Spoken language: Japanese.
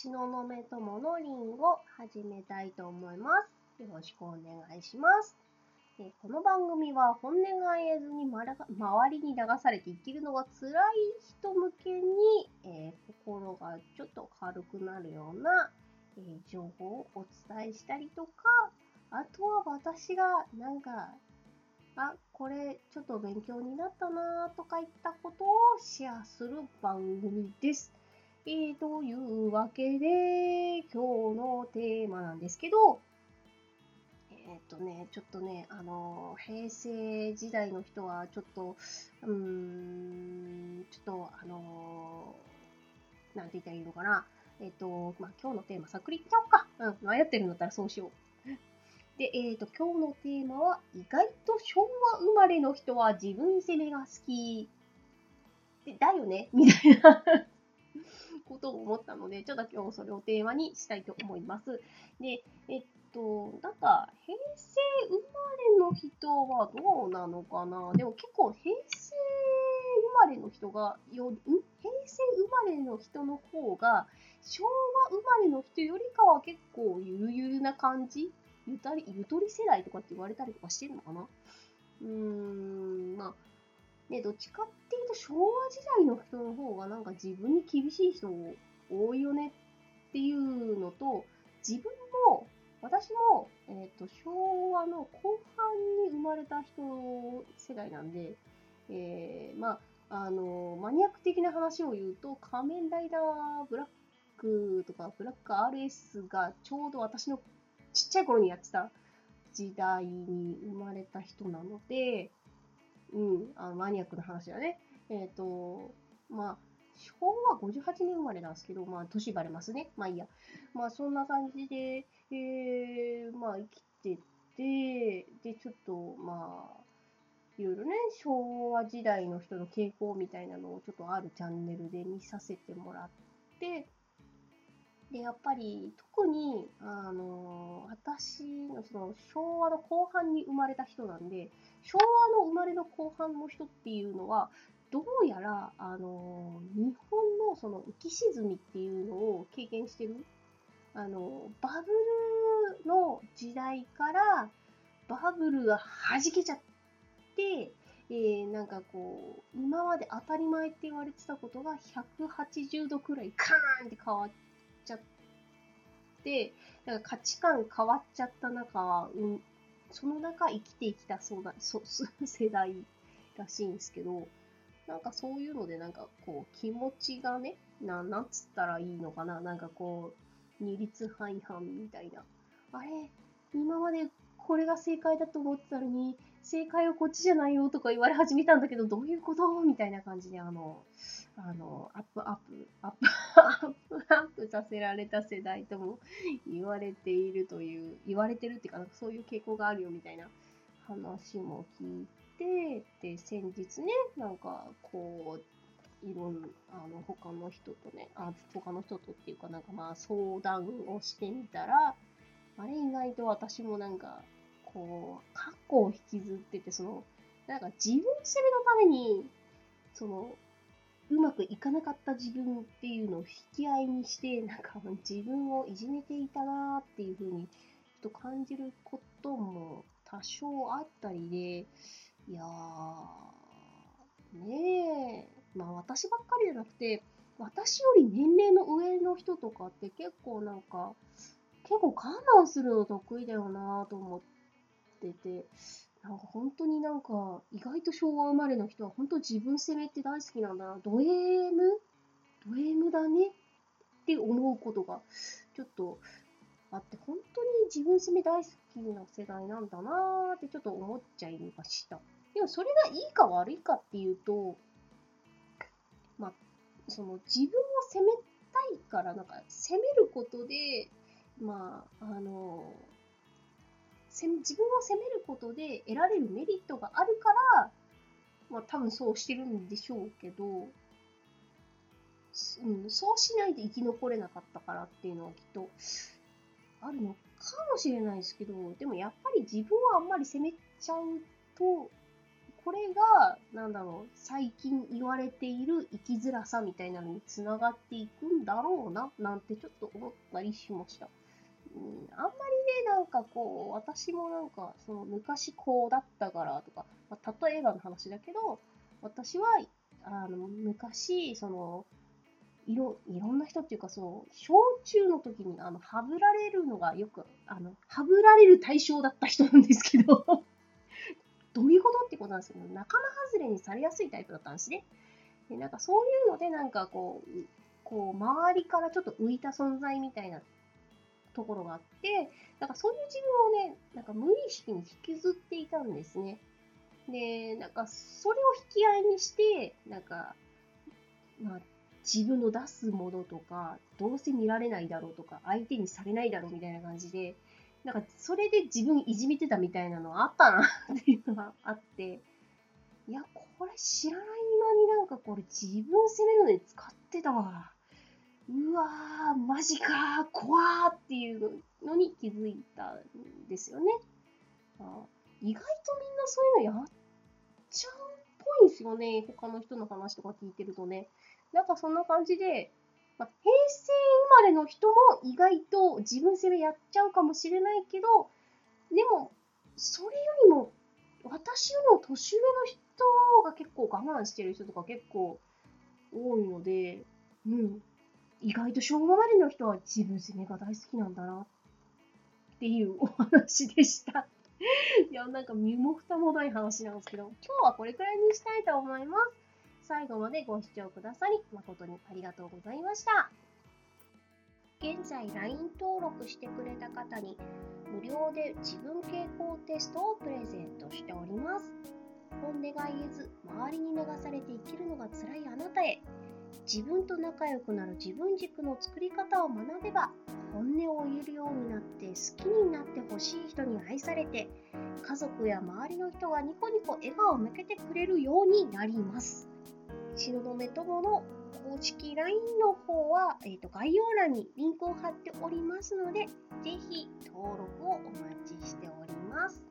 東雲友のリンを始めたいと思います。よろしくお願いします。えこの番組は本音が言えずに周りに流されて生きるのが辛い人向けに、えー、心がちょっと軽くなるような、えー、情報をお伝えしたりとか、あとは私がなんか、あ、これちょっと勉強になったなとかいったことをシェアする番組です。えー、というわけで、今日のテーマなんですけど、えっ、ー、とね、ちょっとね、あの、平成時代の人は、ちょっと、うーん、ちょっと、あの、なんて言ったらいいのかな。えっ、と、まあ、今日のテーマ、さっくりいっちゃおうか。うん、迷ってるんだったらそうしよう。で、えっ、と、今日のテーマは、意外と昭和生まれの人は自分責めが好き。で、だよねみたいなことを思ったので、ちょっと今日それをテーマにしたいと思います。で、えっと、なんか、平成生まれの人はどうなのかな？でも結構平成生まれの人がよ、平成生まれの人の方が、昭和生まれの人よりかは結構ゆるゆるな感じ？ゆ、とり世代とかって言われたりとかしてるのかな？うーん、ね、どっちかっていうと昭和時代の人の方がなんか自分に厳しい人多いよねっていうのと、自分も、私も、えっ、ー、と、昭和の後半に生まれた人世代なんで、えー、まあ、あの、マニアック的な話を言うと、仮面ライダーブラックとか、ブラック RS がちょうど私のちっちゃい頃にやってた時代に生まれた人なので、うん、あのマニアックな話だね。えっ、ー、と、まあ、昭和58年生まれなんですけど、まあ、年バレますね。まあいいや。まあ、そんな感じで、えー、まあ、生きてて、で、ちょっと、まあ、いろいろね、昭和時代の人の傾向みたいなのをちょっとあるチャンネルで見させてもらって、で、やっぱり、特に、あの、私のその昭和の後半に生まれた人なんで、昭和の生まれの後半の人っていうのは、どうやら、あの、日本のその浮き沈みっていうのを経験してる。あの、バブルの時代から、バブルが弾けちゃって、えー、なんかこう、今まで当たり前って言われてたことが180度くらいカーンって変わっちゃって、なんか価値観変わっちゃった中、うん、その中生きてきたそうだ、そう 世代らしいんですけど、なんかそういうのでなんかこう気持ちがね、な、なんつったらいいのかな、なんかこう、二律背反みたいな。あれ、今までこれが正解だと思ってたのに、正解はこっちじゃないよとか言われ始めたんだけど、どういうこと？みたいな感じで、あの、あの、アップ、アップ、アップアップさせられた世代とも言われているという、言われてるっていうか、なんかそういう傾向があるよみたいな話も聞いて、で、先日ね、なんか、こう、いろんな、あの、他の人とね、あ、他の人とっていうか、なんかまあ相談をしてみたら、あれ意外と私もなんか、こう、過去を引きずってて、その、なんか自分責めのために、その、うまくいかなかった自分っていうのを引き合いにして、なんか 自分をいじめていたなっていうふうに、ちょっと感じることも多少あったりで、いやー、ねえ、まあ私ばっかりじゃなくて、私より年齢の上の人とかって結構なんか、結構我慢するの得意だよなと思ってて、なんか本当になんか、意外と昭和生まれの人は本当自分責めって大好きなんだな。ド M? ド M だね？って思うことがちょっとあって、本当に自分責め大好きな世代なんだなーってちょっと思っちゃいました。でもそれがいいか悪いかっていうと、まあ、その自分を責めたいから、なんか責めることで、まあ、あの、自分を責めることで得られるメリットがあるから、まあ多分そうしてるんでしょうけど、うん、そうしないで生き残れなかったからっていうのはきっとあるのかもしれないですけど、でもやっぱり自分をあんまり責めちゃうと、これが、なんだろう、最近言われている生きづらさみたいなのにつながっていくんだろうな、なんてちょっと思ったりしました。あんまりね、なんかこう、私もなんか、その昔こうだったからとか、まあ、例えばの話だけど、私は、あの、昔、その、いろ、いろんな人っていうか、その、小中の時に、あの、はぶられるのがよく、あの、はぶられる対象だった人なんですけど、どういうことってことなんですけど、仲間外れにされやすいタイプだったんですね。で、なんかそういうので、なんかこう、こう、周りからちょっと浮いた存在みたいなところがあって、なんかそういう自分をね、なんか無意識に引きずっていたんですね。で、なんかそれを引き合いにして、なんか、まあ、自分の出すものとか、どうせ見られないだろうとか、相手にされないだろうみたいな感じで、なんかそれで自分いじめてたみたいなのあったなっていうのがあって、いや、これ知らない間になんかこれ自分責めるのに使ってたわ。うわー、マジか、怖ーっていうのに気づいたんですよね。意外とみんなそういうのやっちゃうっぽいんですよね。他の人の話とか聞いてるとね。なんかそんな感じで、ま、平成生まれの人も意外と自分責めやっちゃうかもしれないけど、でも、それよりも、私よりも年上の人が結構我慢してる人とか結構多いので、うん。意外と昭和までの人は自分責めが大好きなんだなっていうお話でした。いや、なんか身も蓋もない話なんですけど、今日はこれくらいにしたいと思います。最後までご視聴くださり誠にありがとうございました。現在 LINE 登録してくれた方に無料で自分傾向テストをプレゼントしております。本音が言えず周りに流されて生きるのが辛いあなたへ自分と仲良くなる自分軸の作り方を学べば本音を言えるようになって好きになってほしい人に愛されて家族や周りの人がニコニコ笑顔を向けてくれるようになります。東雲友の公式 LINE の方は、えー、と概要欄にリンクを貼っておりますので、ぜひ登録をお待ちしております。